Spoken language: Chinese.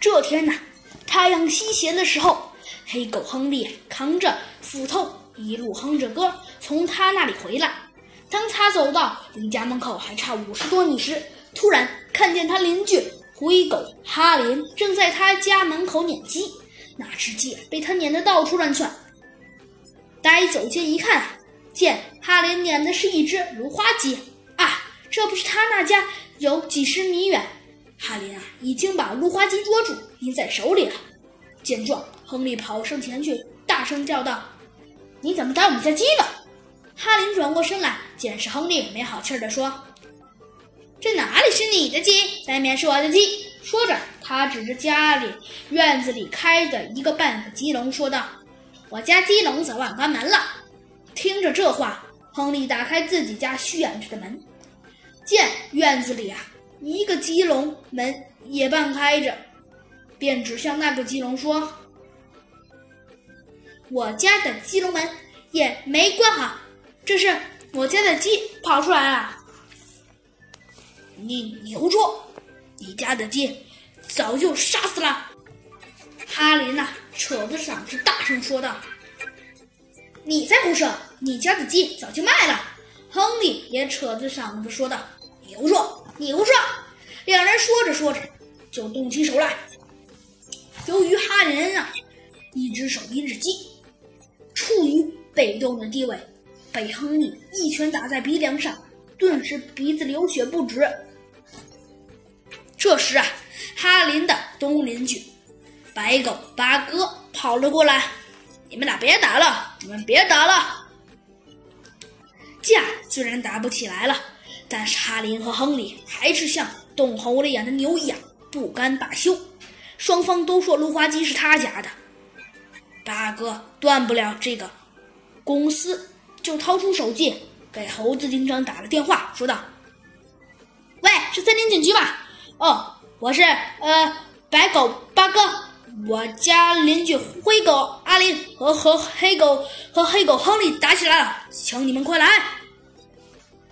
这天呐，太阳西斜的时候，黑狗亨利扛着斧头，一路哼着歌从他那里回来。当他走到离家门口还差五十多米时，突然看见他邻居灰狗哈林正在他家门口撵鸡，那只鸡被他撵得到处乱窜。待走近一看，见哈林撵的是一只芦花鸡啊，这不是他那家有几十米远。哈林啊，已经把芦花鸡捉住，拎在手里了。见状，亨利跑上前去，大声叫道：“你怎么打我们家鸡了？”哈林转过身来，见是亨利，没好气地说：“这哪里是你的鸡，外面是我的鸡。”说着，他指着家里院子里开的一个半个鸡笼，说道：“我家鸡笼早晚关门了。”听着这话，亨利打开自己家虚掩着的门，见院子里啊。一个鸡笼门也半开着，便指向那个鸡笼说：“我家的鸡笼门也没关好，这是我家的鸡跑出来了。”你你胡说！你家的鸡早就杀死了。哈林呐，扯着嗓子大声说道：“你才胡说！你家的鸡早就卖了。”亨利也扯着嗓子说道：“你胡说！”你胡说！两人说着说着，就动起手来。由于哈林啊，一只手拎着鸡，处于被动的地位，被亨利一拳打在鼻梁上，顿时鼻子流血不止。这时啊，哈林的东邻居白狗八哥跑了过来：“你们俩别打了，你们别打了。”架虽然打不起来了。但是哈林和亨利还是像冻猴了眼的牛一样不甘罢休，双方都说芦花鸡是他家的。八哥断不了这个公司，就掏出手机给猴子警长打了电话，说道：“喂，是森林警局吧？哦，我是呃白狗八哥，我家邻居灰狗阿林和和黑狗和黑狗亨利打起来了，请你们快来。”